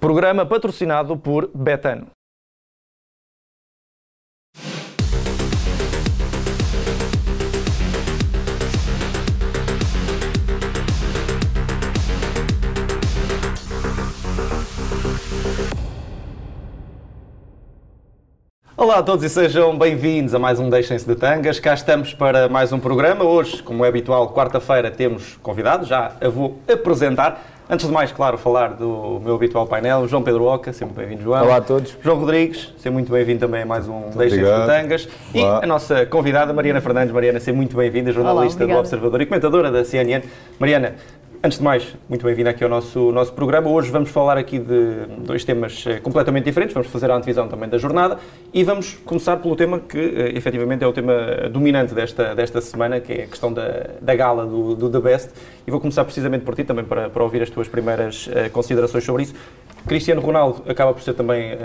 Programa patrocinado por Betano. Olá a todos e sejam bem-vindos a mais um Deixem-se de Tangas. Cá estamos para mais um programa. Hoje, como é habitual, quarta-feira temos convidados, já a vou apresentar. Antes de mais, claro, falar do meu habitual painel, João Pedro Oca, sempre bem-vindo, João. Olá a todos. João Rodrigues, seja muito bem-vindo também a mais um Deixem-se de Tangas. E Olá. a nossa convidada, Mariana Fernandes. Mariana, seja muito bem-vinda, jornalista do obrigada. Observador e comentadora da CNN. Mariana, Antes de mais, muito bem-vindo aqui ao nosso, nosso programa. Hoje vamos falar aqui de dois temas eh, completamente diferentes. Vamos fazer a antevisão também da jornada e vamos começar pelo tema que, eh, efetivamente, é o tema dominante desta, desta semana, que é a questão da, da gala do, do The Best. E vou começar precisamente por ti também para, para ouvir as tuas primeiras eh, considerações sobre isso. Cristiano Ronaldo acaba por ser também eh,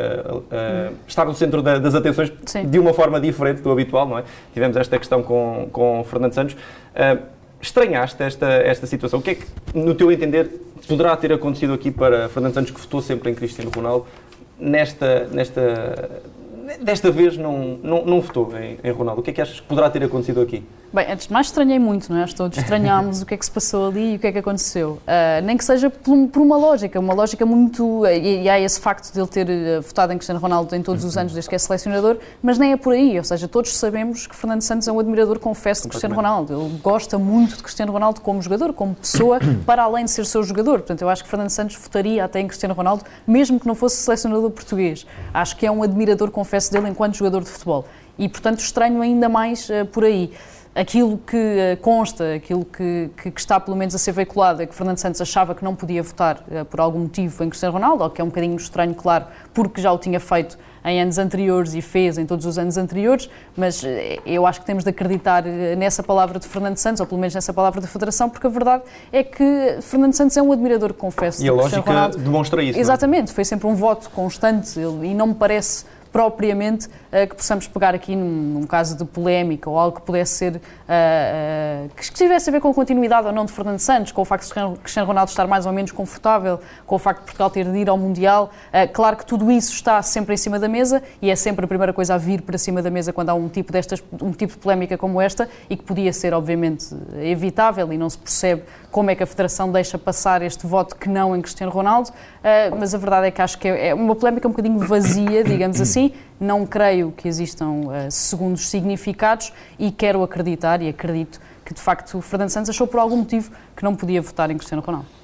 eh, estar no centro da- das atenções Sim. de uma forma diferente do habitual, não é? Tivemos esta questão com, com Fernando Santos. Ah, estranhaste esta, esta situação? O que é que, no teu entender, poderá ter acontecido aqui para Fernando Santos, que votou sempre em Cristiano Ronaldo, nesta, nesta, desta vez não, não, não votou em, em Ronaldo? O que é que achas que poderá ter acontecido aqui? Bem, antes de mais estranhei muito, não é? Todos estranhámos o que é que se passou ali e o que é que aconteceu. Ah, nem que seja por, por uma lógica, uma lógica muito. E, e há esse facto de ele ter eh, votado em Cristiano Ronaldo em todos os anos desde que é selecionador, mas nem é por aí. Ou seja, todos sabemos que Fernando Santos é um admirador, confesso, de Cristiano Ronaldo. Ele gosta muito de Cristiano Ronaldo como jogador, como pessoa, para além de ser seu jogador. Portanto, eu acho que Fernando Santos votaria até em Cristiano Ronaldo, mesmo que não fosse selecionador português. Acho que é um admirador, confesso, dele enquanto jogador de futebol. E, portanto, estranho ainda mais eh, por aí. Aquilo que eh, consta, aquilo que, que- que está pelo menos a ser veiculado é que Fernando Santos achava que não podia votar eh, por algum motivo em Cristiano Ronaldo, o que é um bocadinho estranho, claro, porque já o tinha feito em anos anteriores e fez em todos os anos anteriores, mas eh, eu acho que temos de acreditar nessa palavra de Fernando Santos, ou pelo menos nessa palavra da Federação, porque a verdade é que Fernando Santos é um admirador, confesso, E a lógica Ronaldo. demonstra isso. é? Exatamente, foi sempre um voto constante ele- e não me parece propriamente eh, que possamos pegar aqui num, num caso de polémica ou algo que pudesse ser ah, ah, que tivesse a ver com a continuidade ou não de Fernando Santos, com o facto de Cristiano- Ronaldo estar mais ou menos confortável, com o facto de Portugal ter de ir ao Mundial. Claro que tudo isso está sempre em cima da mesa e é sempre a primeira coisa a vir para cima da mesa quando há um tipo, destas, um tipo de polémica como esta e que podia ser, obviamente, evitável e não se percebe como é que a Federação deixa passar este voto que não em Cristiano Ronaldo, ah, mas a verdade é que acho que é é uma polémica um bocadinho vazia, digamos assim. Não creio que existam ah, segundos significados e quero acreditar e acredito que de facto o Fernando Santos achou por algum motivo que não podia votar em Cristiano Ronaldo.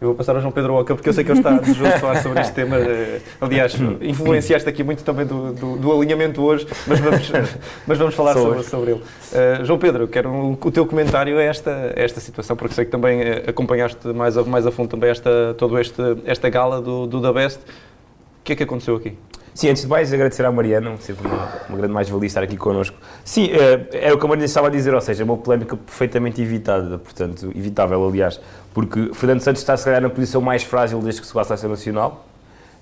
Eu vou passar ao João Pedro Oca, porque eu sei que ele está desejoso de falar sobre este tema. Eh, Aliás, influenciaste aqui muito também do, do- do alinhamento hoje, mas vamos, mas vamos falar sobre, sobre ele. Eh, João Pedro, quero um- o teu comentário a esta, a esta situação, porque sei que também eh, acompanhaste mais a, mais a fundo também esta, todo este, esta gala do, do Da Best. O que é que aconteceu aqui? Sim, antes de mais, agradecer à Mariana, sempre uma, uma grande mais-valia estar aqui connosco. Sim, é, é o que a Mariana estava a dizer, ou seja, é uma polémica perfeitamente evitada, portanto, evitável, aliás, porque Fernando Santos está, se calhar, na posição mais frágil desde que se à seleção nacional.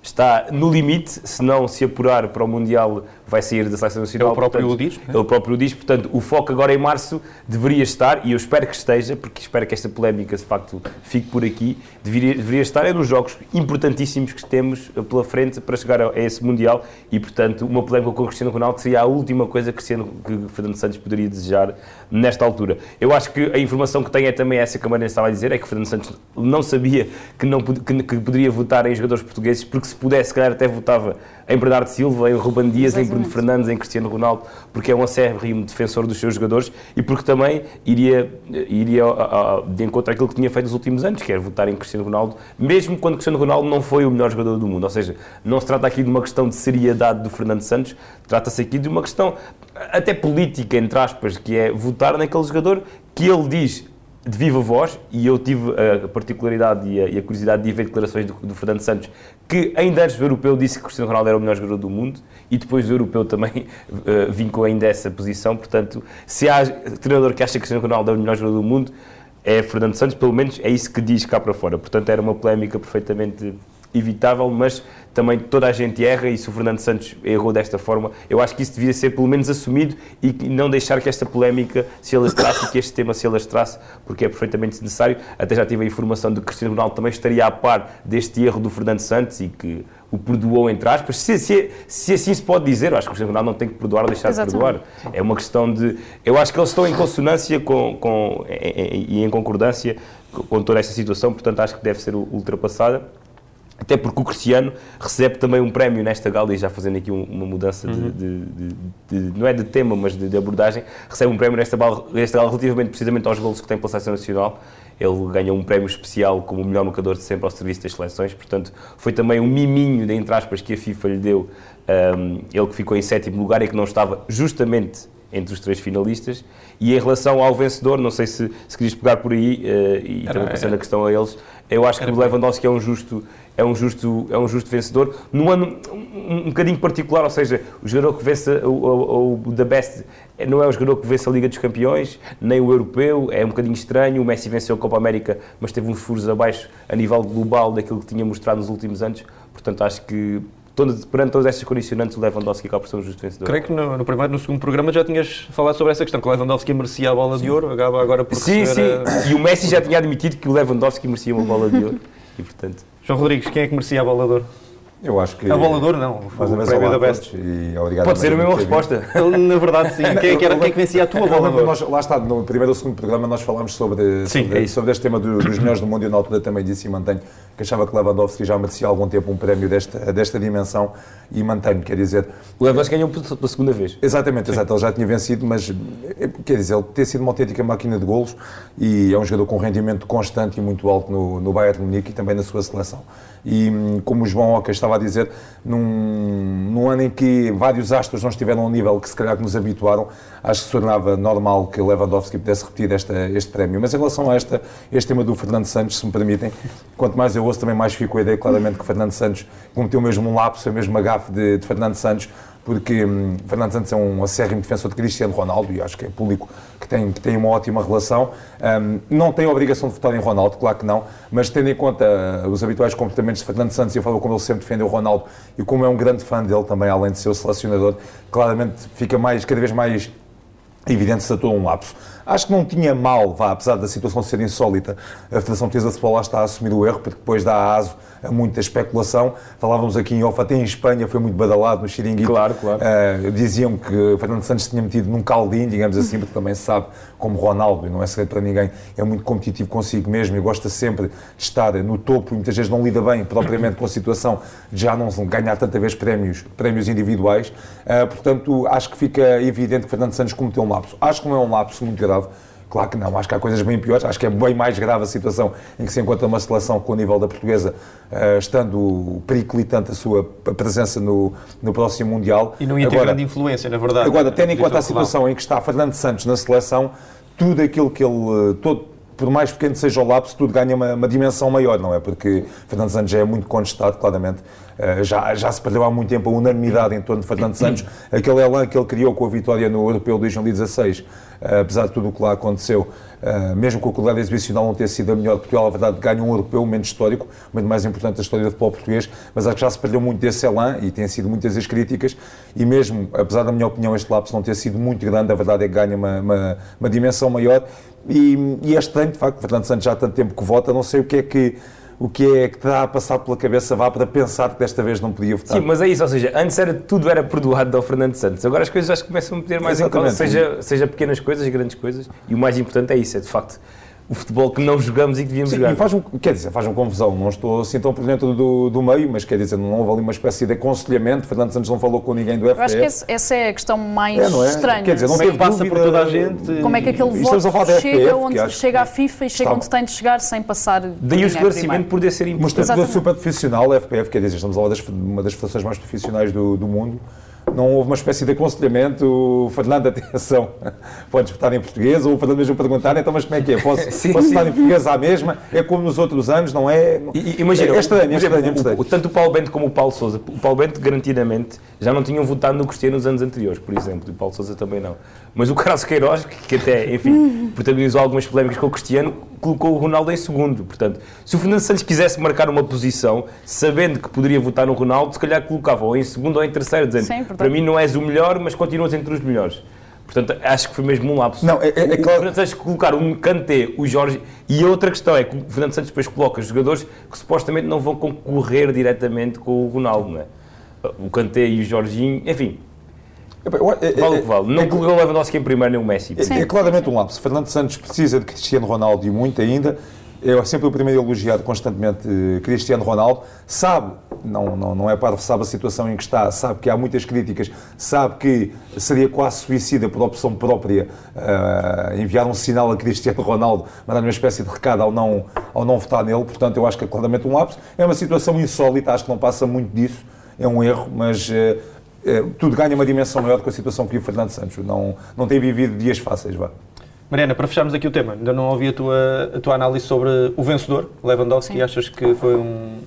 Está no limite, se não se apurar para o Mundial, vai sair da seleção nacional. Ele próprio portanto, o diz, não é? Ele próprio o diz, portanto, o foco agora em março deveria estar, e eu espero que esteja, porque espero que esta polémica, de facto, fique por aqui, deveria, deveria estar é nos jogos importantíssimos que temos pela frente para chegar a, a esse Mundial, e, portanto, uma polémica com o Cristiano Ronaldo seria a última coisa que, Cristiano, que Fernando Santos poderia desejar nesta altura. Eu acho que a informação que tem é também essa que a Mariana estava a dizer, é que Fernando Santos não sabia que, não, que, que poderia votar em jogadores portugueses, porque se pudesse, se calhar até votava em Bernardo Silva, em Ruben Dias, em Bruno Exatamente. Fernandes, em Cristiano Ronaldo, porque é um acérrimo defensor dos seus jogadores e porque também iria, iria ah, ah, de encontro àquilo que tinha feito nos últimos anos, que era votar em Cristiano Ronaldo, mesmo quando Cristiano Ronaldo não foi o melhor jogador do mundo. Ou seja, não se trata aqui de uma questão de seriedade do Fernando Santos, trata-se aqui de uma questão até política, entre aspas, que é votar naquele jogador que ele diz de viva voz, e eu tive a particularidade e a, e a curiosidade de ver declarações do, do Fernando Santos, que ainda antes do europeu disse que Cristiano Ronaldo era o melhor jogador do mundo, e depois do europeu também eh, vincou ainda essa posição. Portanto, se há treinador que acha que Cristiano Ronaldo é o melhor jogador do mundo, é Fernando Santos, pelo menos é isso que diz cá para fora. Portanto, era uma polémica perfeitamente evitável, mas também toda a gente erra e se o Fernando Santos errou desta forma, eu acho que isso devia ser pelo menos assumido e não deixar que esta polémica se alastrasse e que este tema se alastrasse, porque é perfeitamente necessário. Até já tive a informação de que Cristiano Ronaldo também estaria a par deste erro do Fernando Santos e que o perdoou, entre aspas. Se, se, se assim se pode dizer, eu acho que o Cristiano Ronaldo não tem que perdoar ou deixar Exatamente. de perdoar. É uma questão de. Eu acho que eles estão em consonância com, com, e em concordância com toda esta situação, portanto acho que deve ser ultrapassada. Até porque o Cristiano recebe também um prémio nesta gala, e já fazendo aqui uma mudança de, uhum. de, de, de não é de tema, mas de, abordagem, recebe um prémio nesta gala, nesta gala relativamente precisamente aos golos que tem pela Seleção Nacional. Ele ganhou um prémio especial como o melhor marcador de sempre ao serviço das seleções, portanto foi também um miminho, de, entre aspas, que a FIFA lhe deu, um, ele que ficou em sétimo lugar e que não estava justamente entre os três finalistas. E em relação ao vencedor, não sei se, se querias pegar por aí, uh, e era, também passando era. a questão a eles, eu acho que o Lewandowski é um justo é um justo, é um justo vencedor. Num ano um, um bocadinho particular, ou seja, o jogador que vence o, o, o The Best não é o jogador que vence a Liga dos Campeões, nem o Europeu, é um bocadinho estranho. O Messi venceu a Copa América, mas teve uns furos abaixo a nível global daquilo que tinha mostrado nos últimos anos. Portanto, acho que perante todas estas condicionantes, o Lewandowski acaba por ser um justo vencedor. Creio que no, no, primeiro no segundo programa já tinhas falado sobre essa questão, que o Lewandowski merecia a bola sim. de ouro, acaba agora por Sim, sim, a... e o Messi já tinha admitido que o Lewandowski merecia uma bola de ouro, e portanto... João Rodrigues, quem é que merecia a bola de ouro? Eu acho que. A bola de ouro não, Faz o prémio da Best. E obrigado Pode ser a mesma resposta. Na verdade, sim. Quem é que, era, quem é que vencia a tua bola de ouro? Nós, lá está, no primeiro ou segundo programa nós falámos sobre, sim, sobre, é sobre este tema do, dos melhores do mundo e na altura também disse e mantenho que achava que Lewandowski já merecia há algum tempo um prémio desta, desta dimensão e mantenho, quer dizer... O Lewandowski ganhou pela segunda vez. Exatamente, exato, ele já tinha vencido, mas quer dizer, ele ter sido uma autêntica máquina de golos e é um jogador com rendimento constante e muito alto no, no Bayern de Munique e também na sua seleção. E como o João Oca estava a dizer, num, num ano em que vários astros não estiveram ao nível que se calhar que nos habituaram, acho que se tornava normal que Lewandowski pudesse repetir esta, este prémio. Mas em relação a esta, este tema do Fernando Santos, se me permitem, quanto mais eu ouço, também mais fico a ideia claramente que Fernando Santos cometeu mesmo um lapso, a mesma gafe de, de Fernando Santos, porque hum, Fernando Santos é um acérrimo defensor de Cristiano Ronaldo e acho que é público que tem, que tem uma ótima relação. Um, não tem a obrigação de votar em Ronaldo, claro que não, mas tendo em conta uh, os habituais comportamentos de Fernando Santos e a forma como ele sempre defendeu o Ronaldo e como é um grande fã dele também, além de ser o selecionador, claramente fica mais, cada vez mais evidente se atua um lapso. Acho que não tinha mal, vá, apesar da situação ser insólita, a Federação Portuguesa de Futebol lá está a assumir o erro, porque depois dá aso a muita especulação. Falávamos aqui em off, até em Espanha foi muito badalado no Xiringuito. Claro, claro. Uh, diziam que Fernando Santos tinha metido num caldinho, digamos assim, porque também se sabe, como Ronaldo, e não é segredo para ninguém, é muito competitivo consigo mesmo e gosta sempre de estar no topo e muitas vezes não lida bem propriamente com a situação de já não ganhar tanta vez prémios, prémios individuais. Uh, portanto, acho que fica evidente que Fernando Santos cometeu um lapso. Acho que não é um lapso muito grave Claro que não, acho que há coisas bem piores, acho que é bem mais grave a situação em que se encontra uma seleção com o nível da portuguesa, uh, estando periclitante a sua presença no, no próximo Mundial. E não ia ter agora, grande influência, na verdade. Agora, tendo em conta a situação em que está Fernando Santos na seleção, tudo aquilo que ele. Todo, por mais pequeno seja o lapso, tudo ganha uma, uma, dimensão maior, não é? Porque Fernando Santos já é muito contestado, claramente. Uh, já, já se perdeu há muito tempo a unanimidade em torno de Fernando Santos. Aquele elan que ele criou com a vitória no Europeu de 2016 eh, apesar de tudo o que lá aconteceu, eh, mesmo com a qualidade exibicional não ter sido a melhor Portugal, a verdade ganha um europeu, momento histórico, o momento mais importante da história do futebol português, mas acho que já se perdeu muito desse elan e têm sido muitas as críticas e mesmo, apesar da minha opinião, este lapso não ter sido muito grande, a verdade é que ganha uma, uma, uma dimensão maior e, e é estranho, de facto, Fernando Santos já há tanto tempo que vota, não sei o que é que o que é que dá a passar pela cabeça vá para pensar que desta vez não podia votar. Sim, mas é isso, ou seja, antes era, tudo era perdoado ao Fernando Santos, agora as coisas já começam a meter mais Exatamente. em conta, seja, seja pequenas coisas, grandes coisas, e o mais importante é isso, é de facto o futebol que não jogamos e que devíamos Sim, jogar. Faz um, quer dizer, faz uma confusão. Não estou assim tão por dentro do, do meio, mas quer dizer, não houve ali uma espécie de aconselhamento. Fernando Santos não falou com ninguém do FPF. Eu acho que essa é a questão mais é, é? estranha. Quer dizer, não Como é passa por toda a gente. Como é que aquele voto chega, onde, chega à FIFA e chega onde tem de chegar sem passar. Daí o esclarecimento poder ser importante. Mas super profissional, a FPF, quer dizer, estamos a falar de uma das federações mais profissionais do, do mundo não houve uma espécie de aconselhamento, Fernando, atenção, podes votar em português, ou o Fernando mesmo perguntar, então, mas como é que é? Posso, posso votar em português à mesma? É como nos outros anos, não é? imagina, é estranho, é estranho, é estranho. tanto o Paulo Bento como o Paulo Sousa, o Paulo Bento garantidamente já não tinham votado no Cristiano nos anos anteriores, por exemplo, e o Paulo Sousa também não. Mas o Carlos Queiroz, que até, enfim, protagonizou algumas polémicas com o Cristiano, colocou o Ronaldo em segundo. Portanto, se o Fernando Santos quisesse marcar uma posição, sabendo que poderia votar no Ronaldo, se calhar colocava ou em segundo ou em terceiro, dizendo Sim, portanto- para mim não és o melhor, mas continuas entre os melhores. Portanto, acho que foi mesmo um lapso. Não, é- é- é O claro- Fernando Santos colocar um Kanté, o Jorge... E a outra questão é que o Fernando Santos depois coloca jogadores que supostamente não vão concorrer diretamente com o Ronaldo, não é? O Kanté e o Jorginho, enfim, vale o é- que vale. Não é- colocou o Lewandowski em primeiro nem o Messi. É, é claramente um lapso. Fernando Santos precisa de Cristiano Ronaldo e muito ainda. É sempre o primeiro elogiado constantemente eh, Cristiano Ronaldo. Sabe, não, não, não é parvo, sabe a situação em que está, sabe que há muitas críticas, sabe que seria quase suicida por opção própria eh, enviar um sinal a Cristiano Ronaldo, mandar uma espécie de recado ao não, ao não votar nele. Portanto, eu acho que é claramente um lapso. É uma situação insólita, acho que não passa muito disso. É um erro, mas eh, tudo ganha uma dimensão maior com a situação que o Fernando Santos. Não, não tem vivido dias fáceis, vá. Mariana, para fecharmos aqui o tema, ainda não ouvi a tua, a tua análise sobre o vencedor, Lewandowski. Sim. Achas que foi um,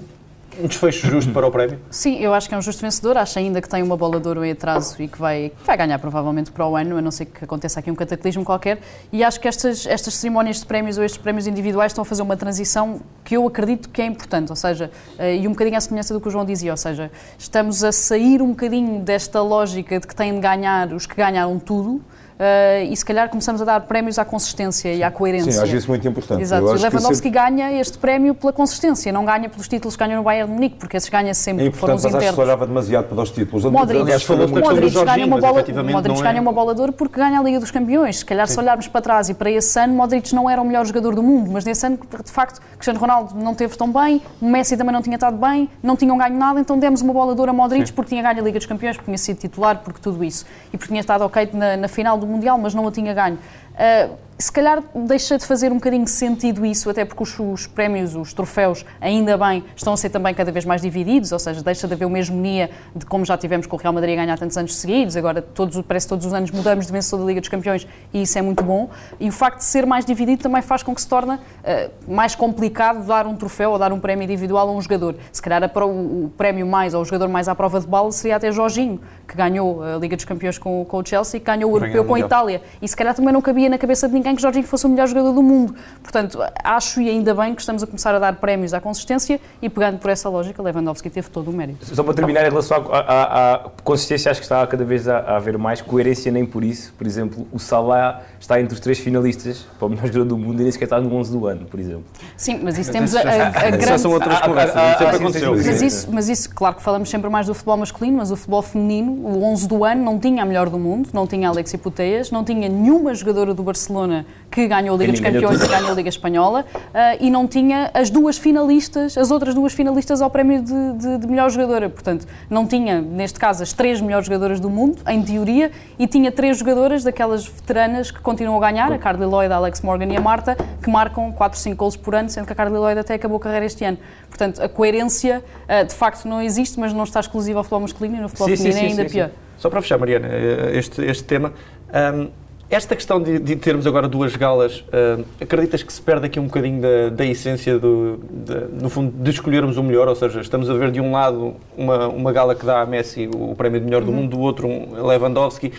um desfecho justo para o prémio? Sim, eu acho que é um justo vencedor. Acho ainda que tem uma bola de ouro em atraso e que vai, vai ganhar provavelmente para o ano, a não ser que aconteça aqui um cataclismo qualquer. E acho que estas, estas cerimónias de prémios ou estes prémios individuais estão a fazer uma transição que eu acredito que é importante. Ou seja, eh, e um bocadinho à semelhança do que o João dizia, ou seja, estamos a sair um bocadinho desta lógica de que têm de ganhar os que ganharam tudo. Eh, e se calhar começamos a dar prémios à consistência e à coerência. Sim, acho isso muito importante. Exato. E que Lewandowski sempre- ganha este prémio pela consistência, não ganha pelos títulos que ganhou no Bayern de Munique, porque esses ganha sempre, É importante, os mas acho que se internos. olhava demasiado para os títulos. Modric, Aliás, Modric ganha uma bola, Modric é- ganha uma bola de ouro porque ganha a Liga dos Campeões. Se calhar, se olharmos para trás e para esse ano, Modric não era o melhor jogador do mundo, mas nesse ano, de facto, Cristiano Ronaldo não teve tão bem, o Messi também não tinha estado bem, não tinham ganho nada, então demos uma bola de ouro a Modric porque tinha ganho a Liga dos Campeões, porque tinha sido titular, porque tudo isso. E porque tinha estado ok na, na final do Mundial, mas não a tinha ganho. Ah, se calhar deixa de fazer um bocadinho sentido isso, até porque os, os prémios, os troféus, ainda bem, estão a ser também cada vez mais divididos, ou seja, deixa de haver uma hegemonia de como já tivemos com o Real Madrid a ganhar tantos anos seguidos, agora todos, parece que todos os anos mudamos de vencedor da Liga dos Campeões e isso é muito bom. E o facto de ser mais dividido também faz com que se torne ah, mais complicado dar um troféu ou dar um prémio individual a um jogador. Se calhar pro- o, prémio mais, ou o jogador mais à prova de bala seria até Jorginho, que ganhou a Liga dos Campeões com, com o Chelsea e que ganhou o Europeu com a. Itália. E se calhar também não cabia na cabeça de ninguém que Jorginho fosse o melhor jogador do mundo. Portanto, acho e ainda bem que estamos a começar a dar prémios à consistência e pegando por essa lógica, Lewandowski teve todo o mérito. Só para terminar, em relação à, à- à consistência, acho que está cada vez a, a haver mais coerência, nem por isso. Por exemplo, o Salah está entre os três finalistas para o melhor jogador do mundo e nem sequer está no 11 do ano, por exemplo. Sim, mas isso temos a, a, a grande... são outras Ah, ah, ah, sempre ah, aconteceu. Mas isso, mas isso, claro que falamos sempre mais do futebol masculino, mas o futebol feminino, o 11 do ano, não tinha a melhor do mundo, não tinha Alexia Puteias, não tinha nenhuma jogadora do Barcelona que ganhou a Liga dos Campeões e ganhou a Liga Espanhola, ah, e não tinha as duas finalistas, as outras duas finalistas ao prémio de, de- de melhor jogadora. Portanto, não tinha, neste caso, as três melhores jogadoras do mundo, em teoria, e tinha três jogadoras daquelas veteranas que continuam a ganhar, a Carly Lloyd, a Alex Morgan e a Marta, que marcam 4, 5 golos por ano, sendo que a Carly Lloyd até acabou a carreira este ano. Portanto, a coerência, ah, de facto, não existe, mas não está exclusiva ao futebol masculino e no futebol Sim, sim, feminino é ainda pior. Só para fechar, Mariana, eh, este, este tema. ahm, esta questão de, de termos agora duas galas, ahm, acreditas que se perde aqui um bocadinho da, da essência, do, de- no fundo, de escolhermos o melhor? Ou seja, estamos a ver de um lado uma, uma gala que dá a Messi o prémio de melhor do mundo, do outro um Lewandowski.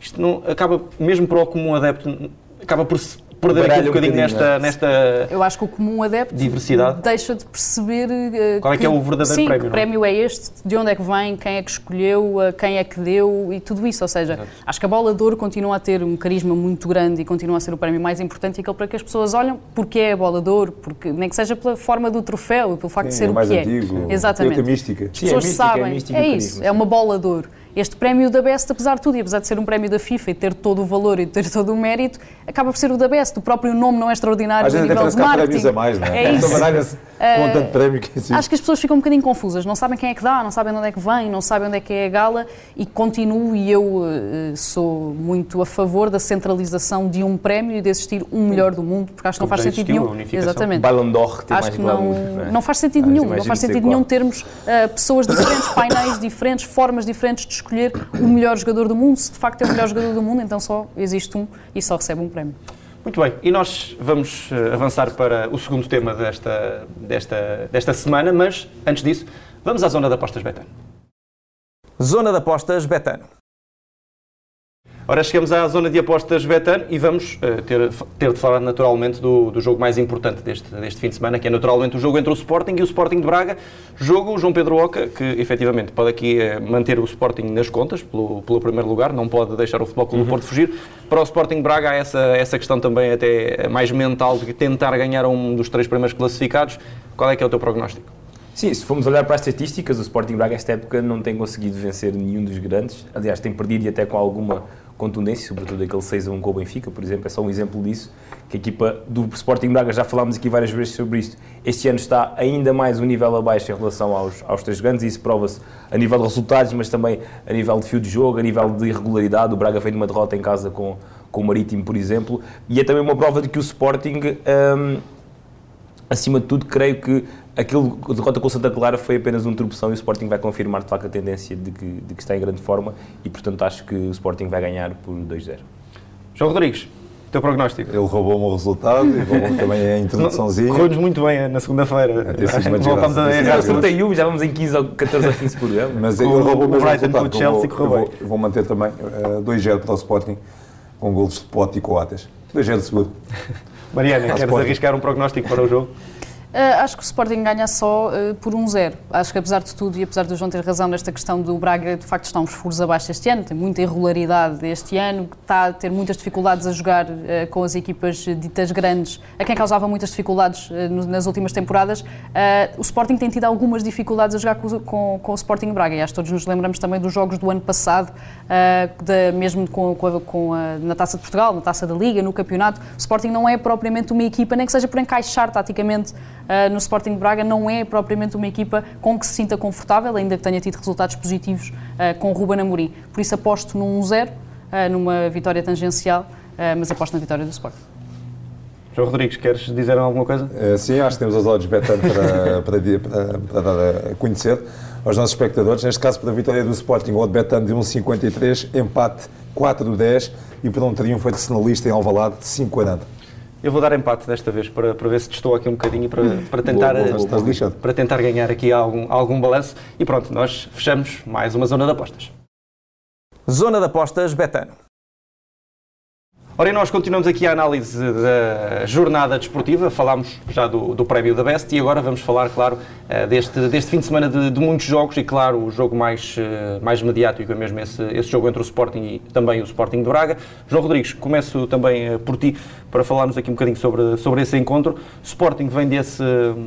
Isto não, acaba, mesmo para o comum adepto, acaba por se perder aqui um bocadinho nesta, é? nesta Eu acho que o comum adepto Diversidade. deixa de perceber eh, Qual é que é o verdadeiro sim, prémio, que é? prémio é este, de onde é que vem, quem é que escolheu, quem é que deu e tudo isso. Ou seja, acho que a bola de ouro continua a ter um carisma muito grande e continua a ser o prémio mais importante e aquele para que as pessoas olham porque é a bola de ouro, porque, nem que seja pela forma do troféu e pelo facto de Sim, ser é o mais que é. antigo, Exatamente. tem outra mística. As Sim, é pessoas mística, é sabem, mística é, isso, carisma, é uma bola de ouro. Este prémio da Best, apesar de tudo, e apesar de ser um prémio da FIFA e ter todo o valor e ter todo o mérito, acaba por ser o da Best. O próprio nome não é extraordinário a nível de marketing. a mais, não é? É isso. com tanto prémio que existe. Acho que as pessoas ficam um bocadinho confusas, não sabem quem é que dá, não sabem de onde é que vem, não sabem onde é que é a gala e continuo e eu eh, sou muito a favor da centralização de um prémio e de existir um melhor do mundo, porque acho que não faz sentido existiu, a nenhum. Exatamente. Ballon d'Or tem Acho mais que não, é? não faz sentido Ah, nenhum, não faz sentido nenhum termos ah, pessoas diferentes, painéis diferentes, formas diferentes de escolher o melhor jogador do mundo. Se de facto é o melhor jogador do mundo, então só existe um e só recebe um prémio. Muito bem, e nós vamos eh, avançar para o segundo tema desta, desta, desta semana, mas antes disso, vamos à zona de apostas Betano. Zona de apostas Betano. Ora, chegamos à zona de apostas Betano e vamos uh, ter, ter de falar naturalmente do, do jogo mais importante deste, deste fim de semana, que é naturalmente o jogo entre o Sporting e o Sporting de Braga. Jogo João Pedro Oca, que efetivamente pode aqui uh, manter o Sporting nas contas, pelo, pelo primeiro lugar, não pode deixar o Futebol Clube uhum. Porto fugir. Para o Sporting Braga há essa, essa questão também até mais mental de tentar ganhar um dos três primeiros classificados. Qual é que é o teu prognóstico? Sim, se formos olhar para as estatísticas, o Sporting Braga esta época não tem conseguido vencer nenhum dos grandes. Aliás, tem perdido e até com alguma contundência, sobretudo aquele 6 a 1 com o Benfica, por exemplo, é só um exemplo disso, que a equipa do Sporting Braga, já falámos aqui várias vezes sobre isto, este ano está ainda mais um nível abaixo em relação aos, aos três grandes, e isso prova-se a nível de resultados, mas também a nível de fio de jogo, a nível de irregularidade, o Braga fez uma derrota em casa com, com o Marítimo, por exemplo, e é também uma prova de que o Sporting, hum, acima de tudo, creio que aquilo, a derrota com o Santa Clara foi apenas um tropeção e o Sporting vai confirmar de facto a tendência de que, de que está em grande forma e portanto acho que o Sporting vai ganhar por 2-0. João Rodrigues, teu prognóstico? Ele roubou-me o resultado e roubou também a introduçãozinha. Correu-nos muito bem eh, na segunda-feira. Voltámos a errar. Acertei um, já vamos em 15 ou 14 ou 15 programas. Mas ele roubou o mesmo resultado. Com Chelsea, vou, vou, vou manter também uh, eh, 2-0 para o Sporting com golos de Pote e Coates. 2-0 seguro. Mariana, queres arriscar um prognóstico para o jogo? Uh, acho que o Sporting ganha só uh, por um zero. Acho que apesar de tudo e apesar do João ter razão nesta questão do Braga, de facto está uns furos abaixo este ano, tem muita irregularidade este ano, está a ter muitas dificuldades a jogar uh, com as equipas ditas grandes, a quem causava muitas dificuldades nas últimas temporadas. o Sporting tem tido algumas dificuldades a jogar com, com, com, o Sporting Braga e acho que todos nos lembramos também dos jogos do ano passado, mesmo com, com, a, com a, na Taça de Portugal, na Taça da Liga, no campeonato. O Sporting não é propriamente uma equipa, nem que seja por encaixar taticamente uh, no Sporting de Braga não é propriamente uma equipa com que se sinta confortável, ainda que tenha tido resultados positivos uh, com o Ruben Amorim. Por isso aposto num 1-0, uh, numa vitória tangencial, mas aposto na vitória do Sporting. João Rodrigues, queres dizer alguma coisa? sim, acho que temos os olhos betando para, para, para, para, dar a conhecer aos nossos espectadores. Neste caso, para a vitória do Sporting, o betando de 1,53, empate 4 10 e para um triunfo cenalista em Alvalade 5 a nada. Eu vou dar empate desta vez para, para ver se estou aqui um bocadinho para, para, tentar, boa, boa, para tentar ganhar aqui algum, algum balanço. E pronto, nós fechamos mais uma zona de apostas. Zona de apostas Betano. Ora, e nós continuamos aqui a análise da jornada desportiva, falámos já do, do prévio da Best e agora vamos falar, claro, eh, deste, deste fim de semana de, de muitos jogos e, claro, o jogo mais, eh, mais mediático é mesmo esse, esse jogo entre o Sporting e também o Sporting de Braga. João Rodrigues, começo também eh, por ti para falarmos aqui um bocadinho sobre, sobre esse encontro. Sporting vem desse,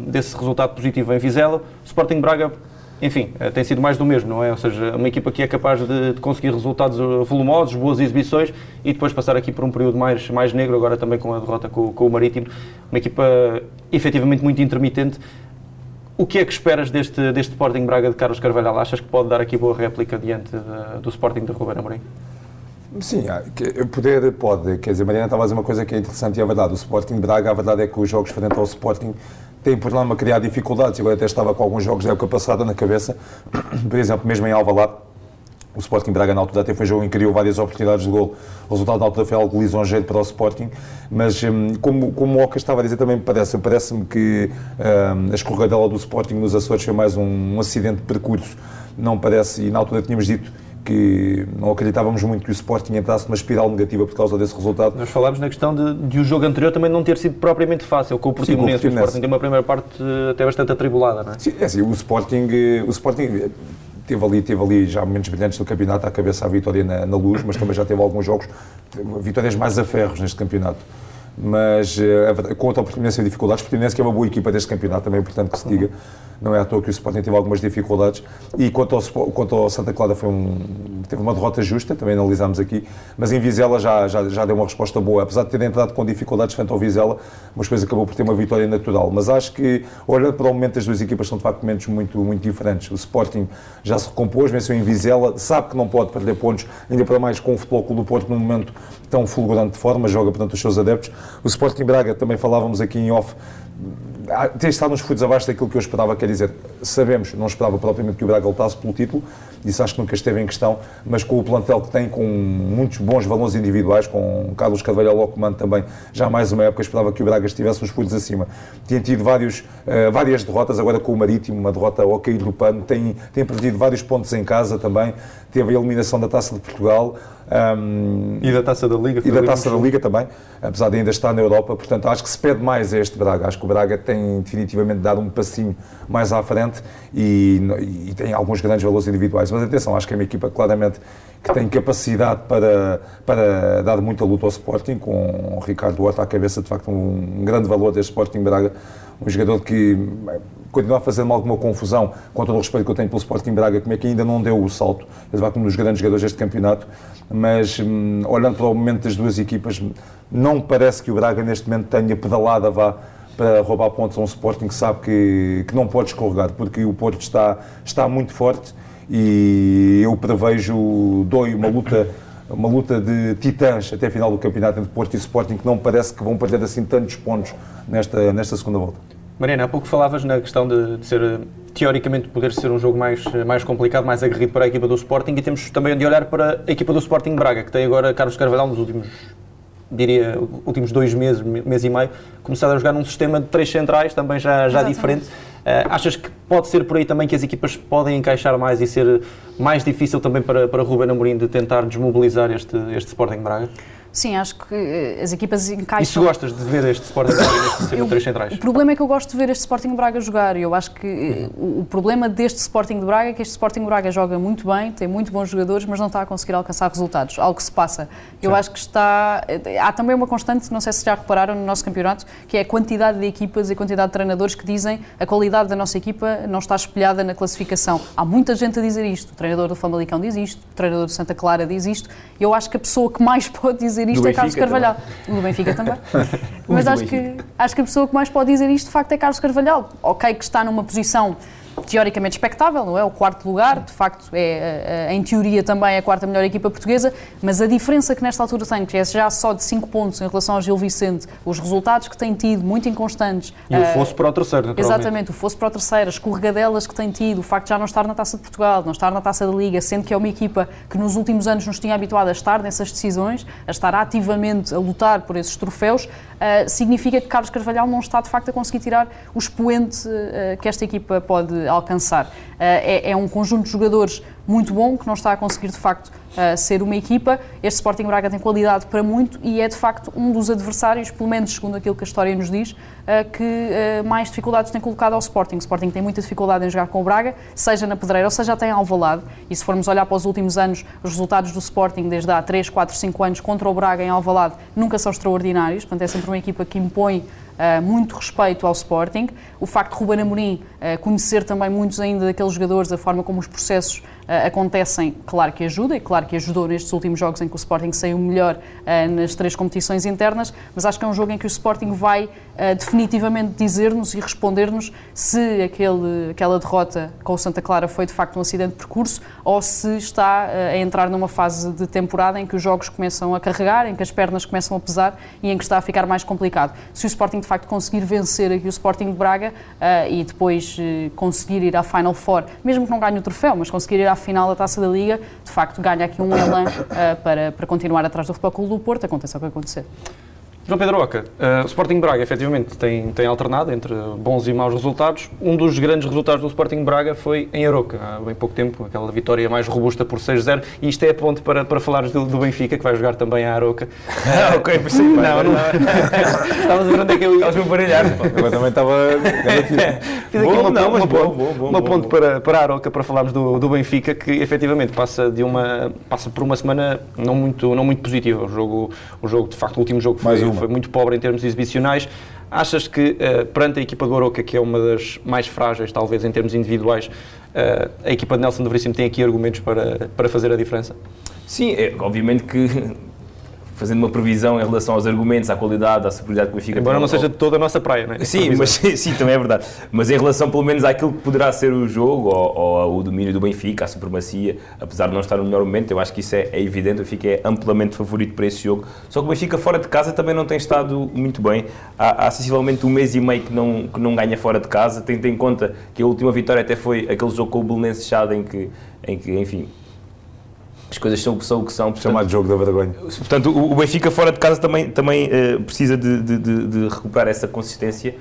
desse resultado positivo em Vizela, Sporting Braga enfim, eh, tem sido mais do mesmo, não é? Ou seja, uma equipa que é capaz de, de, conseguir resultados eh, volumosos, boas exibições e depois passar aqui por um período mais, mais negro, agora também com a derrota com, com o Marítimo. Uma equipa efetivamente muito intermitente. O que é que esperas deste, deste Sporting Braga de Carlos Carvalhal? Achas que pode dar aqui boa réplica diante de, do Sporting de Ruben Amorim? Sim, poder pode. Quer dizer, Mariana estava a dizer uma coisa que é interessante e é verdade. O Sporting Braga, a verdade é que os jogos frente ao Sporting tem por lá a criar dificuldades. Eu até estava com alguns jogos da época passada na cabeça, por exemplo, mesmo em Alvalade, o Sporting Braga na altura até foi um jogo em que criou várias oportunidades de gol. O resultado da altura foi algo lisonjeiro para o Sporting, mas hum, como, como o Oca estava a dizer também me parece, parece-me que um, a escorregadela do Sporting nos Açores foi mais um, um acidente de percurso, não parece, e na altura tínhamos dito que não acreditávamos muito que o Sporting entrasse numa espiral negativa por causa desse resultado. Nós falámos na questão de, de o jogo anterior também não ter sido propriamente fácil, com o Portimonense. O Sporting tem uma primeira parte eh, até bastante atribulada, não é? Sim, é assim, o Sporting, eh, o Sporting eh, teve ali, teve ali já momentos brilhantes do campeonato, à cabeça à vitória na, na luz, mas também já teve alguns jogos, vitórias mais a ferros neste campeonato mas contra o Portimonense em dificuldades. O Portimonense que é uma boa equipa deste campeonato, também é importante que se diga. Não é à toa que o Sporting teve algumas dificuldades. E quanto ao, quanto ao Santa Clara, foi um, teve uma derrota justa, também analisámos aqui. Mas em Vizela já, já, já deu uma resposta boa. Apesar de ter entrado com dificuldades frente ao Vizela, mas depois acabou por ter uma vitória natural. Mas acho que, olhando para o momento, as duas equipas são de facto momentos muito, muito diferentes. O Sporting já se recompôs, venceu em Vizela, sabe que não pode perder pontos, ainda para mais com o Futebol Clube do Porto num momento tão fulgurante de forma, joga portanto os seus adeptos. O Sporting Braga, também falávamos aqui em off, tem estado uns furos abaixo daquilo que eu esperava, quer dizer, sabemos, não esperava propriamente que o Braga lutasse pelo título, isso acho que nunca esteve em questão, mas com o plantel que tem, com muitos bons valores individuais, com Carlos Carvalho ao comando também, já mais uma época esperava que o Braga estivesse uns furos acima. Tinha tido vários, uh, várias derrotas, agora com o Marítimo, uma derrota ao cair do pano, tem, tem perdido vários pontos em casa também, teve a eliminação da Taça de Portugal, Um, e da Taça da Liga. E da Taça da Liga também, apesar de ainda estar na Europa. Portanto, acho que se pede mais a este Braga. Acho que o Braga tem definitivamente dado um passinho mais à frente e, e tem alguns grandes valores individuais. Mas atenção, acho que é uma equipa claramente que tem capacidade para, para dar muita luta ao Sporting, com o Ricardo Horta à cabeça, de facto, um, grande valor deste Sporting Braga. Um jogador que continua a fazer-me alguma confusão, com todo o respeito que eu tenho pelo Sporting Braga, como é que ainda não deu o salto. Ele vai como um dos grandes jogadores deste campeonato mas hum, olhando para o momento das duas equipas, não parece que o Braga neste momento tenha pedalada vá para roubar pontos a um Sporting que sabe que, que não pode escorregar, porque o Porto está, está muito forte e eu prevejo, dou uma luta uma luta de titãs até a final do campeonato entre Porto e Sporting que não parece que vão perder assim tantos pontos nesta, nesta segunda volta. Mariana, há pouco falavas na questão de, de ser teoricamente poder ser um jogo mais, mais complicado, mais aguerrido para a equipa do Sporting e temos também de olhar para a equipa do Sporting Braga, que tem agora Carlos Carvalhal nos últimos, diria, últimos dois meses, mês e meio, começado a jogar num sistema de três centrais, também já, já diferente. Uh, achas que pode ser por aí também que as equipas podem encaixar mais e ser mais difícil também para, para Ruben Amorim de tentar desmobilizar este, este Sporting Braga? Sim, acho que eh, as equipas encaixam. E se gostas de ver este Sporting Braga neste eu, três centrais? O problema é que eu gosto de ver este Sporting Braga jogar. Eu acho que uhum. o, o, problema deste Sporting de Braga é que este Sporting Braga joga muito bem, tem muito bons jogadores, mas não está a conseguir alcançar resultados. Algo que se passa. Eu Sim. acho que está. Eh, há também uma constante, não sei se já repararam no nosso campeonato, que é a quantidade de equipas e a quantidade de treinadores que dizem a qualidade da nossa equipa não está espelhada na classificação. Há muita gente a dizer isto. O treinador do Famalicão diz isto, o treinador do Santa Clara diz isto. Eu acho que a pessoa que mais pode dizer isto do é Carlos Carvalho. Carvalhal. O do Benfica também. Mas acho que, acho que a pessoa que mais pode dizer isto, de facto, é Carlos Carvalhal. Ok, que está numa posição teoricamente expectável, não é? O quarto lugar, de facto, é, eh, em teoria também a quarta melhor equipa portuguesa, mas a diferença que nesta altura tem, que é já só de 5 pontos em relação ao Gil Vicente, os resultados que tem tido, muito inconstantes. E o fosse para o terceiro, naturalmente. Exatamente, o fosse para o terceiro, as escorregadelas que tem tido, o facto de já não estar na Taça de Portugal, não estar na Taça da Liga, sendo que é uma equipa que nos últimos anos nos tinha habituado a estar nessas decisões, a estar ativamente a lutar por esses troféus, uh, significa que Carlos Carvalhal não está de facto a conseguir tirar o expoente que esta equipa pode alcançar. Uh, é, é, um conjunto de jogadores muito bom que não está a conseguir de facto ser uma equipa. Este Sporting Braga tem qualidade para muito e é de facto um dos adversários, pelo menos segundo aquilo que a história nos diz, que mais dificuldades tem colocado ao Sporting. O Sporting tem muita dificuldade em jogar com o Braga, seja na Pedreira ou seja até em Alvalade. E se formos olhar para os últimos anos, os resultados do Sporting desde há 3, 4, 5 anos contra o Braga em Alvalade nunca são extraordinários. Portanto, é sempre uma equipa que impõe muito respeito ao Sporting. O facto de Ruben Amorim uh, conhecer também muitos ainda daqueles jogadores, a forma como os processos acontecem, claro que ajuda, e claro que ajudou nestes últimos jogos em que o Sporting saiu melhor nas três competições internas, mas acho que é um jogo em que o Sporting vai definitivamente dizer-nos e responder-nos se aquele, aquela derrota com o Santa Clara foi de facto um acidente de percurso ou se está a entrar numa fase de temporada em que os jogos começam a carregar, em que as pernas começam a pesar e em que está a ficar mais complicado. Se o Sporting de facto conseguir vencer aqui o Sporting de Braga e depois conseguir ir à Final Four, mesmo que não ganhe o troféu, mas conseguir ir à final da Taça da Liga, de facto ganha aqui um elan uh, para, para continuar atrás do Futebol Clube do Porto, aconteça o que acontecer. João Pedro Oca, uh, o Sporting Braga efetivamente tem, tem alternado entre bons e maus resultados. Um dos grandes resultados do Sporting Braga foi em Aroca, há bem pouco tempo, aquela vitória mais robusta por 6-0. E isto é a ponte para, para falares do, do, Benfica, que vai jogar também a Aroca. Ah, ok, pensei não, não, não. Estavas a ver onde é que eu ia. Estavas-me a baralhar. Eu também estava. Fiz aqui uma, não, uma, ponte, bom, bom, uma ponte para, para a Aroca para falarmos do, do Benfica, que efetivamente passa, de uma, passa por uma semana não muito, não muito positiva. O jogo, o jogo, de facto, o último jogo foi, foi muito pobre em termos exibicionais. Achas que, uh, perante a equipa do Aroca, que é uma das mais frágeis, talvez, em termos individuais, uh, a equipa de Nelson de Veríssimo tem aqui argumentos para, para fazer a diferença? Sim, é, obviamente que fazendo uma previsão em relação aos argumentos, à qualidade, à superioridade que o Benfica Embora não seja de toda a nossa praia, não é? Sim, mas, sim, também é verdade. Mas em relação, pelo menos, àquilo que poderá ser o jogo, ou, ou o domínio do Benfica, a supremacia, apesar de não estar no melhor momento, eu acho que isso é, é evidente. O Benfica é amplamente favorito para esse jogo. Só que o Benfica fora de casa também não tem estado muito bem. Há, há sensivelmente um mês e meio que não, que não ganha fora de casa. Tendo em conta que a última vitória até foi aquele jogo com o Belenenses Chade em que, em que enfim, as coisas são, são o que são. Portanto, Chamado jogo da vergonha. Portanto, o, Benfica fora de casa também, também uh, precisa de, de, de, recuperar essa consistência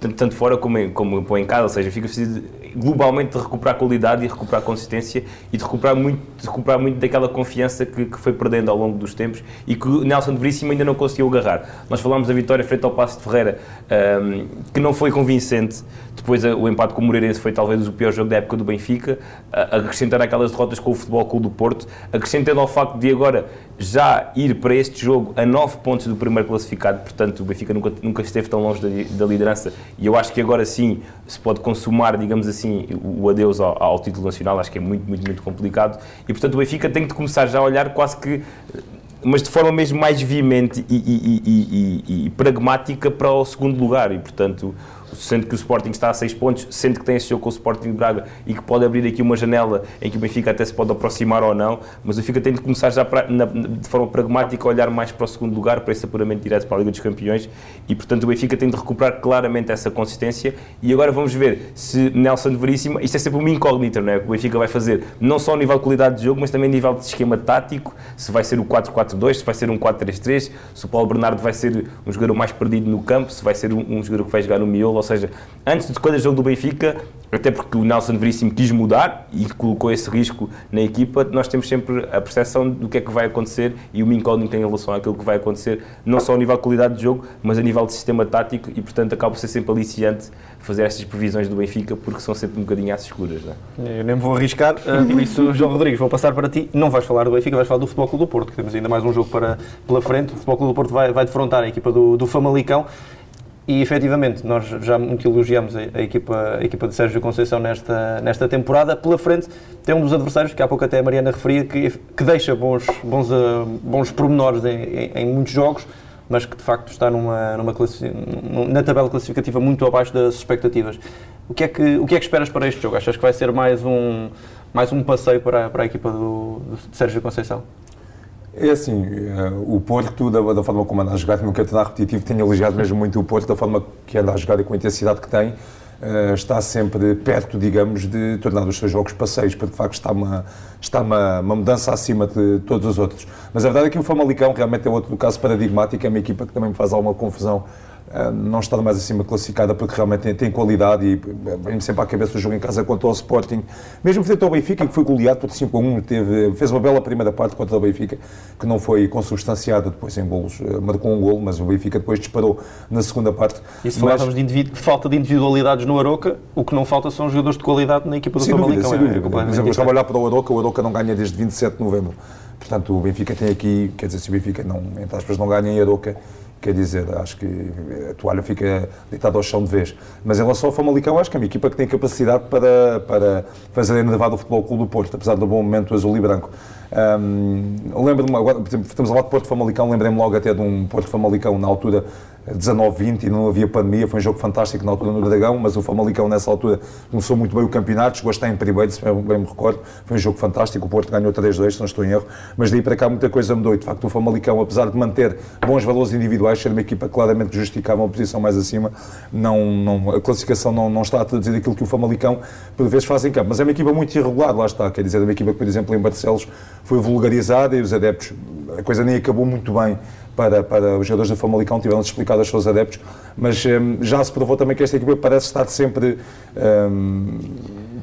tanto, fora como em, como em casa, ou seja, fica preciso globalmente de recuperar qualidade e recuperar consistência e de recuperar muito, de recuperar muito daquela confiança que, que foi perdendo ao longo dos tempos e que o Nelson de Veríssimo ainda não conseguiu agarrar. Nós falámos da vitória frente ao Passo de Ferreira, um, que não foi convincente, depois o empate com o Moreirense foi talvez o pior jogo da época do Benfica, acrescentar aquelas derrotas com o Futebol Clube do Porto, acrescentando ao facto de agora já ir para este jogo a 9 pontos do primeiro classificado, portanto o Benfica nunca, nunca esteve tão longe da, da liderança. E eu acho que agora sim se pode consumar, digamos assim, o adeus ao, ao título nacional, acho que é muito, muito, muito complicado. E portanto o Benfica tem que começar já a olhar quase que mas de forma mesmo mais veemente e, e, e, e, pragmática para o segundo lugar. E portanto sendo que o Sporting está a 6 pontos, sendo que tem esse jogo com o Sporting de Braga e que pode abrir aqui uma janela em que o Benfica até se pode aproximar ou não, mas o Benfica tem de começar já pra, na, de forma pragmática a olhar mais para o segundo lugar, para esse apuramento direto para a Liga dos Campeões e, portanto, o Benfica tem de recuperar claramente essa consistência e agora vamos ver se Nelson Veríssimo, isto é sempre uma incógnita, não é? O Benfica vai fazer não só a nível de qualidade de jogo, mas também nível de esquema tático, se vai ser o 4-4-2, se vai ser um 4-3-3, se o Paulo Bernardo vai ser um jogador mais perdido no campo, se vai ser um, um jogador que vai jogar no miolo, ou seja, antes de cada jogo do Benfica, até porque o Nelson Veríssimo quis mudar e colocou esse risco na equipa, nós temos sempre a percepção do que é que vai acontecer e uma incógnita em relação àquilo que vai acontecer, não só a nível de qualidade de jogo, mas a nível de sistema tático e, portanto, acaba por ser sempre aliciante fazer estas previsões do Benfica porque são sempre um bocadinho às escuras. Não é? Eu nem vou arriscar, uh, por isso, João Rodrigues, vou passar para ti. Não vais falar do Benfica, vais falar do Futebol Clube do Porto, que temos ainda mais um jogo para, pela frente. O Futebol Clube do Porto vai, vai defrontar a equipa do, do Famalicão e efetivamente, nós já muito elogiamos a, a, equipa, a equipa de Sérgio Conceição nesta, nesta temporada. Pela frente tem um dos adversários, que há pouco até a Mariana referia, que, que deixa bons, bons, uh, bons pormenores em, em, em, muitos jogos, mas que de facto está numa, numa na tabela classificativa muito abaixo das expectativas. O que, é que, o que é que esperas para este jogo? Achas que vai ser mais um, mais um passeio para, para a equipa do, de Sérgio Conceição? É assim, eh, o Porto, da, da, forma como anda a jogar, quero tornar repetitivo, tenho elogiado mesmo muito o Porto, da forma que anda a jogar e com a intensidade que tem, uh, está sempre perto, digamos, de tornar os seus jogos passeios, porque de facto está uma, está uma, uma mudança acima de todos os outros. Mas a verdade é que o Famalicão realmente é outro caso paradigmático, é uma equipa que também me faz alguma confusão não está mais acima classificada porque realmente tem, tem qualidade e vem sempre à cabeça o jogo em casa contra o Sporting. Mesmo frente ao Benfica, que foi goleado por 5 a 1, teve, fez uma bela primeira parte contra o Benfica, que não foi consubstanciada depois em golos, ah, marcou um golo, mas o Benfica depois disparou na segunda parte. E se falávamos de falta de individualidades no Aroca, o que não falta são jogadores de qualidade na equipa do sem Famalicão. Dúvida, sem dúvida. É, é, estava a olhar para o Aroca, o Aroca não ganha desde 27 de novembro. Portanto, o Benfica tem aqui, quer dizer, se o Benfica não, entre aspas, não ganha em Aroca, Quer dizer, acho que a toalha fica deitada ao chão de vez. Mas em relação ao Famalicão, acho que é uma equipa que tem capacidade para, para fazer enervar o Futebol Clube do Porto, apesar do bom momento azul e branco. Um, Lembro-me, agora, por exemplo, estamos a falar de Porto Famalicão, lembrei-me logo até de um Porto Famalicão na altura 19-20 e não havia pandemia, foi um jogo fantástico na altura no Dragão, mas o Famalicão nessa altura começou muito bem o campeonato, chegou a estar em primeiro, se bem me recordo, foi um jogo fantástico, o Porto ganhou 3-2, se não estou em erro, mas daí para cá muita coisa mudou e de facto o Famalicão, apesar de manter bons valores individuais, ser uma equipa claramente que justificava uma posição mais acima, não, não, a classificação não, não está a traduzir aquilo que o Famalicão por vezes faz em campo, mas é uma equipa muito irregular, lá está, quer dizer, é uma equipa que por exemplo em Barcelos foi vulgarizada e os adeptos, a coisa nem acabou muito bem para, para os jogadores do Famalicão, tiveram-se explicado aos seus adeptos, mas um, já se provou também que esta equipa parece estar sempre um,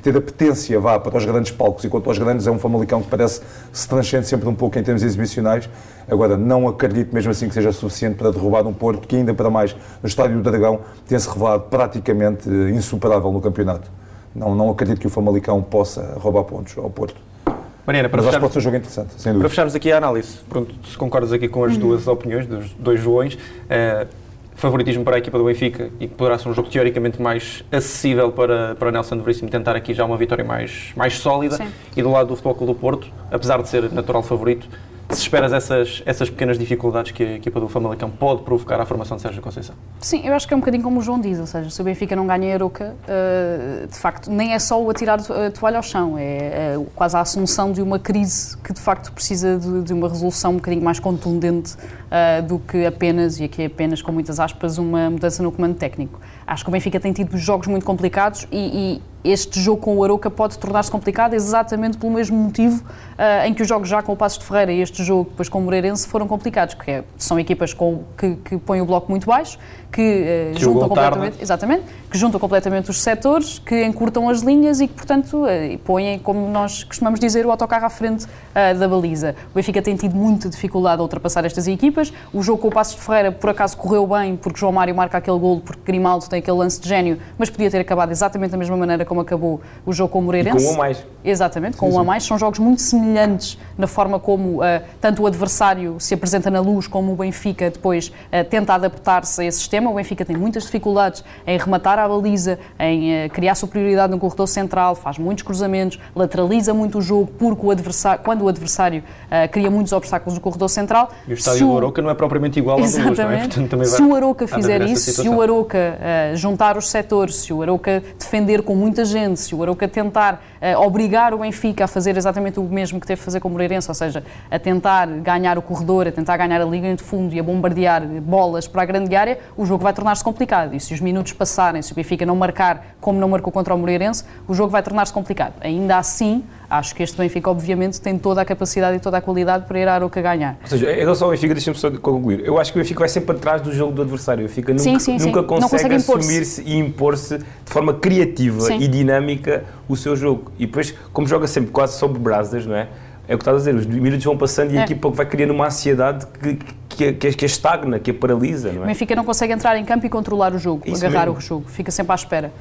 ter apetência vá, para os grandes palcos, enquanto aos grandes é um Famalicão que parece se transcende sempre um pouco em termos exibicionais. Agora, não acredito mesmo assim que seja suficiente para derrubar um Porto que, ainda para mais, no Estádio do Dragão, tem-se revelado praticamente insuperável no campeonato. Não, não acredito que o Famalicão possa roubar pontos ao Porto. Mariana, para Mas fechar... acho que pode ser um jogo interessante, sem dúvida. Para fecharmos aqui a análise, pronto, se concordas aqui com as uhum. duas opiniões dos dois Joões, uh, favoritismo para a equipa do Benfica e que poderá ser um jogo teoricamente mais acessível para, para Nelson de Veríssimo tentar aqui já uma vitória mais, mais sólida. Sim. E do lado do Futebol Clube do Porto, apesar de ser natural favorito, se esperas essas, essas pequenas dificuldades que a equipa do Famalicão pode provocar à formação de Sérgio Conceição? Sim, eu acho que é um bocadinho como o João diz, ou seja, se o Benfica não ganha a Aroca, uh, de facto, nem é só o atirar a toalha ao chão, é, é, quase a assunção de uma crise que de facto precisa de, de uma resolução um bocadinho mais contundente uh, do que apenas, e aqui é apenas com muitas aspas, uma mudança no comando técnico. Acho que o Benfica tem tido jogos muito complicados e, e este jogo com o Aroca pode tornar-se complicado exatamente pelo mesmo motivo uh, em que os jogos já com o Passos de Ferreira e este jogo depois com o Moreirense foram complicados, porque é, são equipas com, que, que põem o bloco muito baixo, que Que juntam tarde. completamente, exatamente, que juntam completamente os setores, que encurtam as linhas e que, portanto, eh, põem, como nós costumamos dizer, o autocarro à frente eh, da baliza. O Benfica tem tido muita dificuldade a ultrapassar estas equipas. O jogo com o Passos de Ferreira, por acaso, correu bem, porque João Mário marca aquele golo, porque Grimaldo tem aquele lance de gênio, mas podia ter acabado exatamente da mesma maneira como acabou o jogo com o E Moreirense. com um a mais. Exatamente, com um a mais. São jogos muito semelhantes na forma como tanto o adversário se apresenta na luz, como o Benfica depois tenta adaptar-se a esse sistema. O Benfica tem muitas dificuldades em rematar a baliza, em ah, criar superioridade no corredor central, faz muitos cruzamentos, lateraliza muito o jogo, porque o adversário, quando o adversário ah, cria muitos obstáculos no corredor central. E o se estádio do Aroca não é propriamente igual ao do Luz, não é? Exatamente. Portanto, também vai se o Aroca fizer isso, se situação. o Aroca uh, juntar os setores, se o Aroca defender com muita gente, se o Aroca tentar uh, obrigar o Benfica a fazer exatamente o mesmo que teve que fazer com o Moreirense, ou seja, a tentar ganhar o corredor, a tentar ganhar a linha de fundo e a bombardear bolas para a grande área, o jogo vai tornar-se complicado. E se os minutos passarem, se o Benfica não marcar como não marcou contra o Moreirense, o jogo vai tornar-se complicado. Ainda assim, acho que este Benfica, obviamente, tem toda a capacidade e toda a qualidade para ir à Aroca ganhar. Ou seja, em relação ao Benfica, deixa-me só concluir. Eu acho que o Benfica vai sempre atrás do jogo do adversário. O Benfica nunca, Sim, sim, sim. nunca Não consegue, consegue assumir-se e impor-se de forma criativa Sim. e dinâmica o seu jogo. E depois, como joga sempre quase sobre brasas, não é? É o que estás a dizer, os minutos vão passando e a É. equipa vai criando uma ansiedade que, que, que, que a estagna, que a paralisa, não O é? Benfica não consegue entrar em campo e controlar o jogo, Isso agarrar mesmo. o jogo, fica sempre à espera.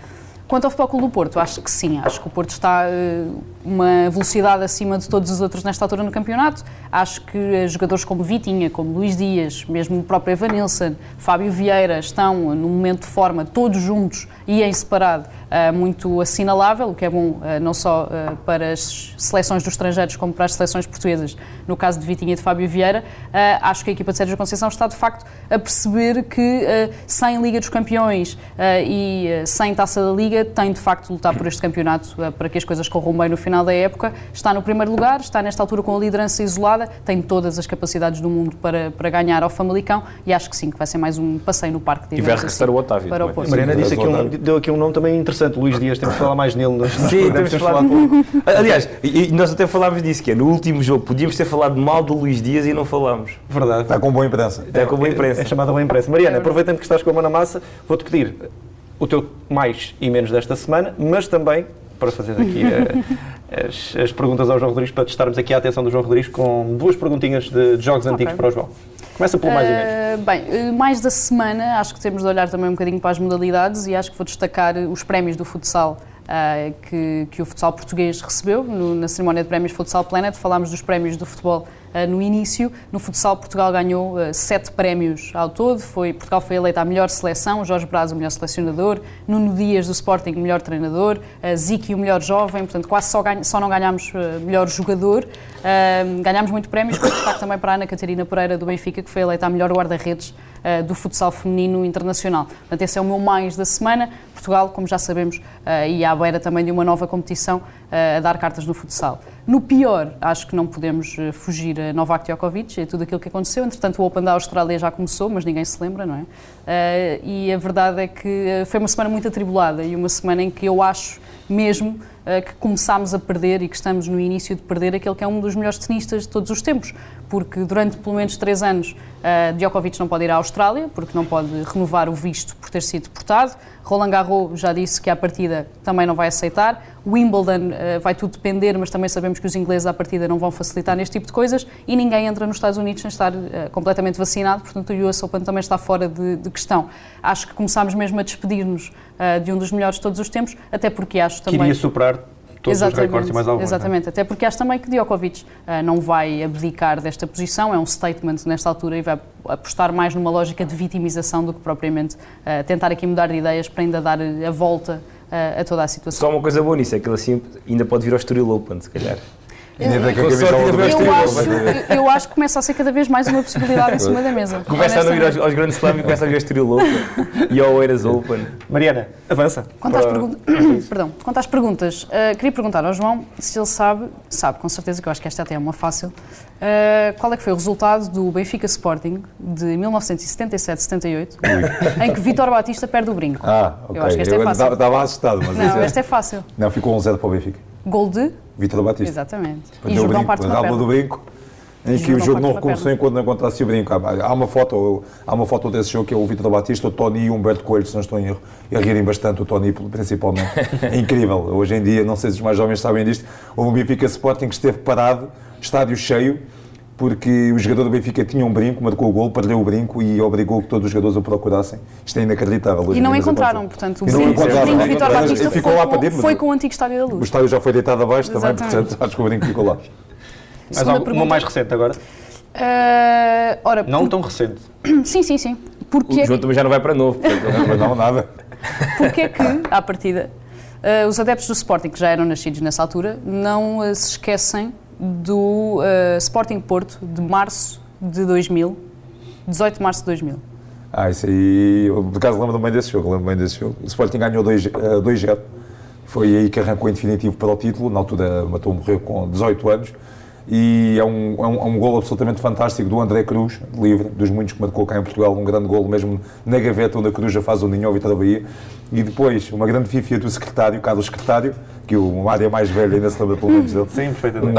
Quanto ao Futebol Clube do Porto, acho que sim, acho que o Porto está eh, uma velocidade acima de todos os outros nesta altura no campeonato. Acho que eh, jogadores como Vitinha, como Luís Dias, mesmo o próprio Evanilson, Fábio Vieira estão num momento de forma todos juntos e em separado eh, muito assinalável, o que é bom não só para as seleções dos estrangeiros como para as seleções portuguesas, no caso de Vitinha e de Fábio Vieira. Acho que a equipa de Sérgio Conceição está de facto a perceber que sem Liga dos Campeões e sem Taça da Liga tem de facto de lutar por este campeonato eh, para que as coisas corram bem no final da época. Está no primeiro lugar, está nesta altura com a liderança isolada, tem todas as capacidades do mundo para, para ganhar ao Famalicão e acho que sim, que vai ser mais um passeio no parque. E vai regressar assim, o Otávio Para o também. Mariana disse aqui um, deu aqui um nome também interessante, Luís Dias, temos de falar mais nele nos nos Sim, temos de falar. pouco. Aliás, e, e nós até falámos disso, que é no último jogo, podíamos ter falado mal do Luís Dias e não falámos. Verdade. Está com boa imprensa. Até com boa imprensa. É chamada boa imprensa. Mariana, aproveitando que estás com a mão na massa, vou-te pedir o teu mais e menos desta semana, mas também para fazer aqui eh, as, as perguntas ao João Rodrigues, para testarmos aqui a atenção do João Rodrigues com duas perguntinhas de, de jogos antigos para o João. Começa pelo mais e menos. Uh, bem, uh, mais da semana, acho que temos de olhar também um bocadinho para as modalidades e acho que vou destacar uh, os prémios do futsal uh, que, que o futsal português recebeu no- na cerimónia de prémios Futsal Planet. Falámos dos prémios do futebol uh, no início. No futsal, Portugal ganhou uh, sete prémios ao todo. Foi, Portugal foi eleita a melhor seleção, Jorge Braz o melhor selecionador, Nuno Dias do Sporting o melhor treinador, uh, Ziki o melhor jovem, portanto quase só, ganha- só não ganhámos melhor jogador. Ganhámos muito prémios, com destaque também para a Ana Catarina Pereira do Benfica, que foi eleita a melhor guarda-redes do futsal feminino internacional. Portanto, esse é o meu mais da semana. Portugal, como já sabemos, uh, e à beira também de uma nova competição uh, a dar cartas no futsal. No pior, acho que não podemos fugir a Novak Djokovic e tudo aquilo que aconteceu. Entretanto, o Open da Austrália já começou, mas ninguém se lembra, não é? E a verdade é que foi uma semana muito atribulada e uma semana em que eu acho mesmo que começámos a perder e que estamos no início de perder aquele que é um dos melhores tenistas de todos os tempos, porque durante pelo menos três anos uh, Djokovic não pode ir à Austrália, porque não pode renovar o visto por ter sido deportado. Roland Garros já disse que à partida também não vai aceitar. Wimbledon uh, vai tudo depender, mas também sabemos que os ingleses à partida não vão facilitar neste tipo de coisas e ninguém entra nos Estados Unidos sem estar uh, completamente vacinado, portanto o US Open também está fora de, de questão. Acho que começámos mesmo a despedir-nos de um dos melhores de todos os tempos, até porque acho também... iria superar todos os recordes e mais alguns. não é? Exatamente, até porque acho também que Djokovic ah, não vai abdicar desta posição, é um statement nesta altura e vai apostar mais numa lógica de vitimização do que propriamente ah, tentar aqui mudar de ideias para ainda dar a volta ah, a toda a situação. Só uma coisa boa nisso, é que ele assim ainda pode vir ao Estoril Open, se calhar. E que a camisola do Eu acho, eu acho que começa a ser cada vez mais uma possibilidade em cima da mesa. Começa a não ir aos, aos grandes slams e começa a vir ao Estoril Open e ao Oeiras Open. Mariana, avança. Quanto às, Para- pergun- Perdão. Quanto às perguntas, ah, queria perguntar ao João se ele sabe, sabe com certeza que eu acho que esta até é uma fácil, ah, qual é que foi o resultado do Benfica Sporting de 1977-78, em que Vítor Batista perde o brinco? Ah, ok. Eu acho que esta é fácil. Estava assustado, mas Não, é- esta é fácil. Não, ficou um 0 para o Benfica. Gol de? Vitor Batista. Exatamente. E Perdeu o brinco, parte a do brinco. em que o jogo não recomeçou enquanto não encontrasse o brinco. Há há uma foto, há uma foto desse jogo que é o Vitor Batista, o Tony e o Humberto Coelho, se não estou em erro, e a rirem bastante, o Tony principalmente. É incrível. Hoje em dia, não sei se os mais jovens sabem disto, um Benfica Sporting que esteve parado, estádio cheio, porque o jogador do Benfica tinha um brinco, marcou o gol, perdeu o brinco e obrigou que todos os jogadores o procurassem. Isto é inacreditável. E não encontraram, portanto, o não brinco, o brinco não de Vitor encontraram. Batista ficou foi, lá para com, dentro, foi com o antigo Estádio da O Luz. estádio já foi deitado abaixo também, portanto acho que o brinco ficou lá. Mas há uma mais recente agora. Ah, ora, Não por- tão recente. sim, sim, sim. Porquê O é João que, também já não vai para novo. portanto, Mas não, nada. porquê é que, à partida, ah, os adeptos do Sporting, que já eram nascidos nessa altura, não ah, se esquecem do ah, Sporting Porto de março de 2000, 18 de março de 2000? Ah, isso aí, por acaso lembro bem desse jogo, lembro bem desse jogo. O Sporting ganhou 2-0, foi aí que arrancou em definitivo para o título, na altura matou morreu com 18 anos, e é um, é um, é um gol absolutamente fantástico do André Cruz, livre, dos muitos que marcou cá em Portugal, um grande gol mesmo na gaveta onde a Cruz já faz o ninho ao Vitória Bahia, e depois uma grande fifia do secretário, Carlos Secretário, que o área mais velho ainda se lembra pelo menos dele. Sim, perfeitamente.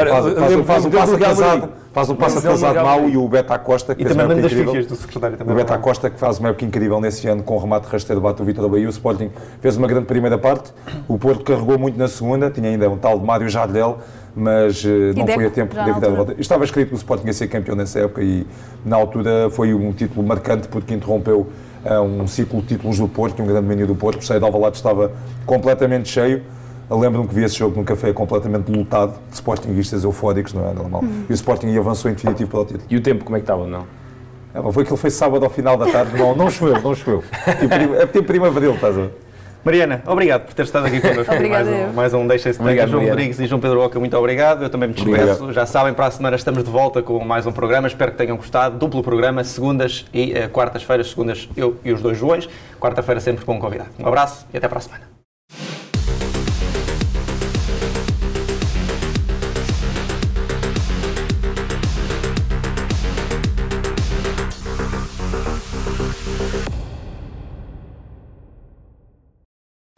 Faz, um passo atrasado, faz um passo atrasado mau e o Beta Costa, que E fez também uma época das incrível. do secretário também. O Beta Costa que faz uma época incrível nesse ano com o remate rasteiro bate o Vitor da Bahia. O Sporting fez uma grande primeira parte. O Porto carregou muito na segunda. Tinha ainda um tal de Mário Jardel, mas eh, não Deco, foi a tempo de evitar a volta. Estava escrito que o Sporting ia ser campeão nessa época e na altura foi um título marcante porque interrompeu eh, um ciclo de títulos do Porto, um grande menino do Porto. O Seio de Alvalade estava completamente cheio. Lembro-me que vi esse jogo num café completamente lotado de Sportingistas eufóricos, não é normal. E o Sporting avançou em definitivo para o título. E o tempo, como é que estava? Não? É, foi aquilo foi sábado ao final da tarde, não, não choveu, não choveu. Tipo, É tempo primaveril, estás a ver? Mariana, obrigado por ter estado aqui connosco. Obrigada mais, um, mais um Deixa-se João Mariana. Rodrigues e João Pedro Oca, muito obrigado. Eu também me despeço. Obrigado. Já sabem, para a semana estamos de volta com mais um programa. Espero que tenham gostado. Duplo programa, segundas e eh, quartas-feiras. Segundas eu e os dois Joões. Quarta-feira sempre com um convidado. Um abraço e até para a semana.